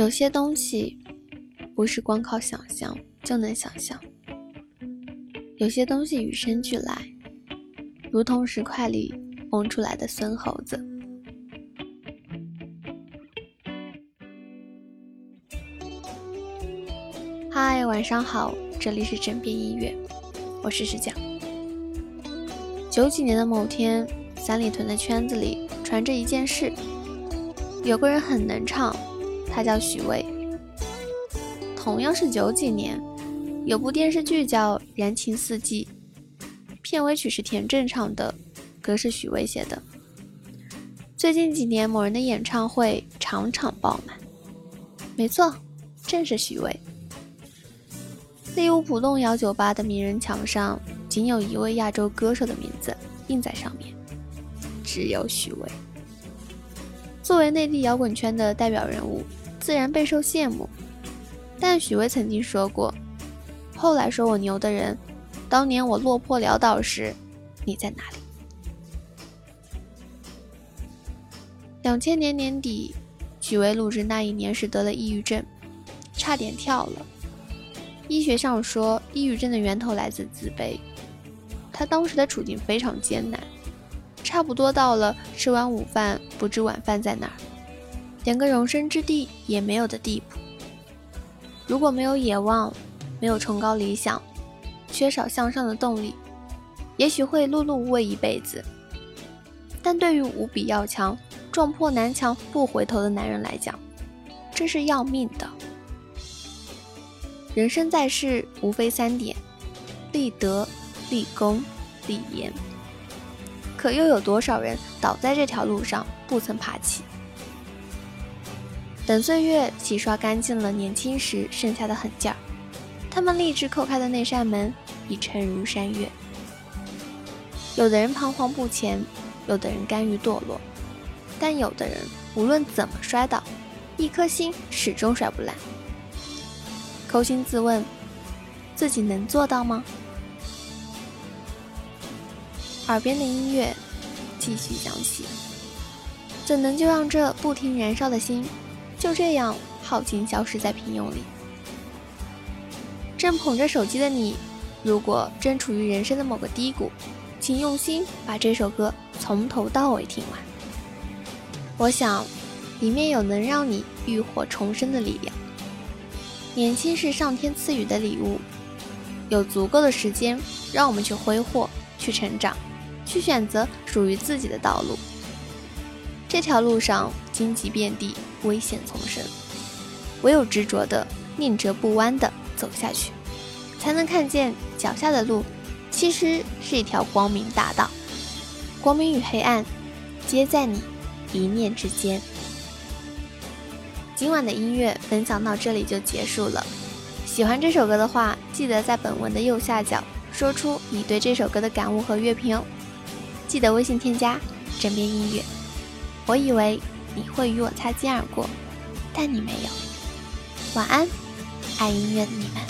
有些东西不是光靠想象就能想象，有些东西与生俱来，如同石块里蹦出来的孙猴子。嗨，晚上好，这里是枕边音乐，我是石匠。九几年的某天，三里屯的圈子里传着一件事，有个人很能唱。他叫许巍。同样是九几年，有部电视剧叫《燃情四季》，片尾曲是田震唱的，歌是许巍写的。最近几年，某人的演唱会场场爆满，没错，正是许巍。利物浦动摇酒吧的名人墙上，仅有一位亚洲歌手的名字印在上面，只有许巍。作为内地摇滚圈的代表人物。自然备受羡慕，但许巍曾经说过：“后来说我牛的人，当年我落魄潦倒时，你在哪里？”两千年年底，许巍录制那一年时得了抑郁症，差点跳了。医学上说，抑郁症的源头来自自卑。他当时的处境非常艰难，差不多到了吃完午饭不知晚饭在哪儿。连个容身之地也没有的地步。如果没有野望，没有崇高理想，缺少向上的动力，也许会碌碌无为一辈子。但对于无比要强、撞破南墙不回头的男人来讲，这是要命的。人生在世，无非三点：立德、立功、立言。可又有多少人倒在这条路上，不曾爬起？等岁月洗刷干净了年轻时剩下的狠劲儿，他们立志叩开的那扇门已沉如山岳。有的人彷徨不前，有的人甘于堕落，但有的人无论怎么摔倒，一颗心始终摔不烂。扪心自问，自己能做到吗？耳边的音乐继续响起，怎能就让这不停燃烧的心？就这样耗尽消失在平庸里。正捧着手机的你，如果正处于人生的某个低谷，请用心把这首歌从头到尾听完。我想，里面有能让你浴火重生的力量。年轻是上天赐予的礼物，有足够的时间，让我们去挥霍、去成长、去选择属于自己的道路。这条路上荆棘遍地。危险丛生，唯有执着的、宁折不弯的走下去，才能看见脚下的路其实是一条光明大道。光明与黑暗，皆在你一念之间。今晚的音乐分享到这里就结束了。喜欢这首歌的话，记得在本文的右下角说出你对这首歌的感悟和乐评哦。记得微信添加“枕边音乐”。我以为。你会与我擦肩而过，但你没有。晚安，爱音乐的你们。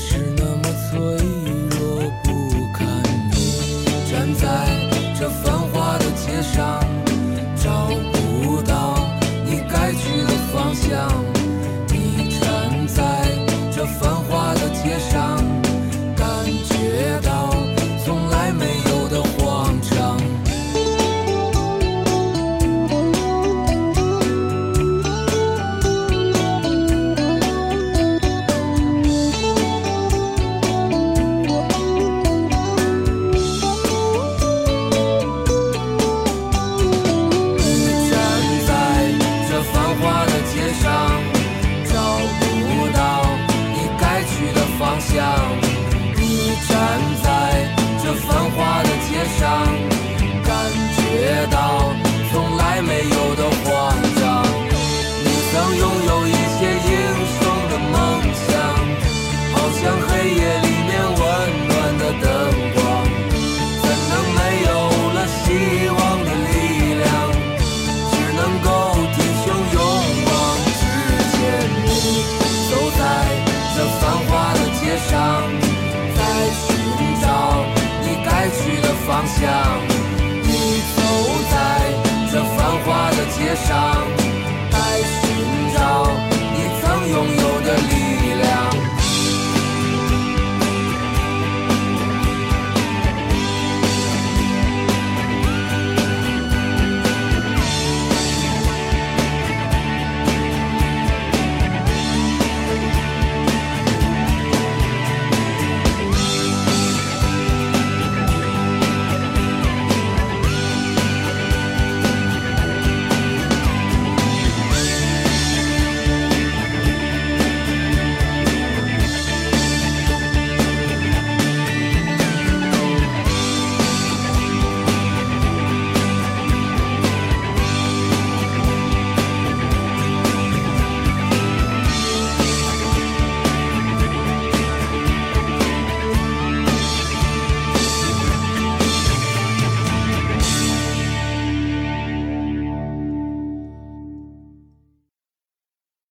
shoes. 这繁华的街上在寻找你该去的方向。你走在这繁华的街上在寻找